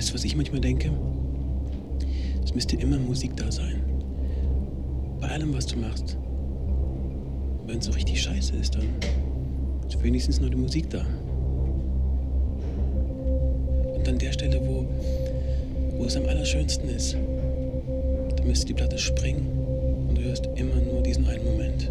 Weißt du, was ich manchmal denke? Es müsste immer Musik da sein. Bei allem, was du machst. Wenn es so richtig scheiße ist, dann ist wenigstens nur die Musik da. Und an der Stelle, wo, wo es am allerschönsten ist, da müsste die Platte springen und du hörst immer nur diesen einen Moment.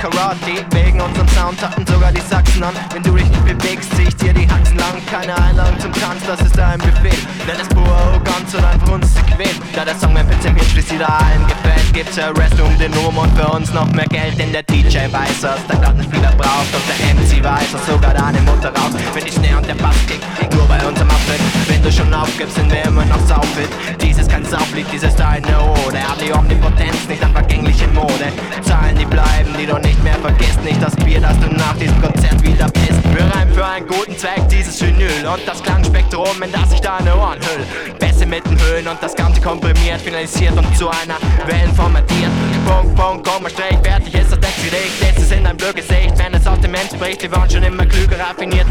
Karate. Wegen unserem Sound hatten sogar die Sachsen an. Wenn du dich bewegst, zieh ich dir die Haxen lang. Keine Einladung zum Tanz, das ist ein Befehl. Nenn es pure Arroganz oder einfach uns zu quälen. Da der Song mein schließt wieder allen gefällt, gibt's der Rest um den Ruhm und für uns noch mehr Geld. Denn der DJ weiß, was der Plattenspieler braucht und der MC weiß, was sogar deine Mutter raus. Wenn die Schnee und der Bass kickt, nur bei uns am Abtritt. Wenn du schon aufgibst, sind wir immer noch saufit. Dies ist kein Sauflied, dies ist eine Ode. Hab die Omnipotenz, nicht an vergängliche Mode. Zahlen, die bleiben, die du nicht mehr vergisst. Nicht das Bier, das du nach diesem Konzert wieder pisst. Wir reimen für einen guten Zweck dieses Vinyl und das Klangspektrum, in das ich deine Ohren hüll. Bässe mit den Höhen und das Ganze komprimiert, finalisiert und zu einer Wellen formatiert. Punkt, Punkt, Komma, Strich, fertig ist das Text gelegt. Letztes in dein Blödgesicht, wenn es aus dem Mensch spricht. Wir waren schon immer klüger, raffinierter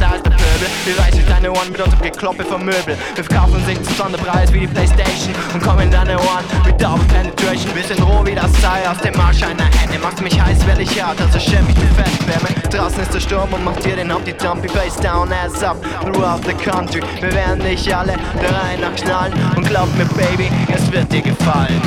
Ohren mit unserem Gekloppe vom Möbel. Wir verkaufen uns nicht zum Sonderpreis wie die Playstation und kommen in deine Ohren mit Double Penetration. Wir sind roh wie das Seil aus dem Marsch einer Hände. Macht mich heiß, weil ich hart, also schirm mich mit Festwärme. Draußen ist der Sturm und macht dir den Haupt die Dumpy Face down, ass up throughout the country. Wir werden dich alle der Reihe nach knallen und glaub mir, Baby, es wird dir gefallen.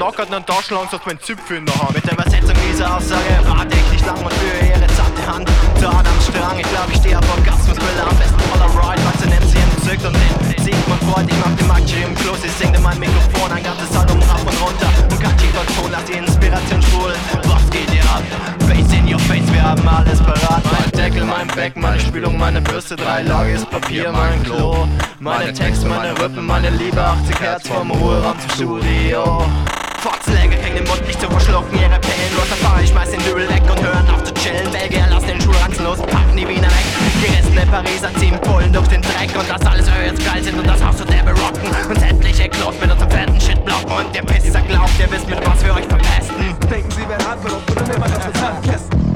Bayernland. Wenn's am Knockert einen Taschenlang sagt mein Zipfel in der Hand Mit der Übersetzung dieser Aussage warte ich nicht lang und führe ihre zarte Hand. Dort am Strang, ich glaub ich steh auf Orgasmus Brille am besten Polaroid, was sie MC entzückt Und den sieht man vor, ich mach den Matchi im Klo Sie singt in mein Mikrofon, ein ganzes Album rauf und runter. Und kann tiefer Ton, lass die Inspiration spulen Was geht hier ab? Face in your face, wir haben alles parat. Mein Deckel, mein Beck, meine Spülung, meine Bürste Dreilagiges Papier, mein Klo. Meine Texte, meine Rippen, meine Liebe 80 Hertz vom Ruheraum zum Studio Fotzläger kriegen den Mund nicht zu verschlucken, ihre Pillen los erfahren. Ich schmeiß den Dübel weg und hören auf zu chillen. Belgier lassen den Schulranzen los, packen die Wiener weg. Gerissene Pariser ziehen Pullen durch den Dreck und das alles weil wir jetzt geil sind und das Haus so der berocken. Und sämtliche Klos mit unserem fetten Shit blocken und der Pisser glaubt, ihr wisst mit was wir euch verpesten. Denken Sie, anverlobt oder nehmen wir das Handkästen?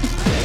Yeah.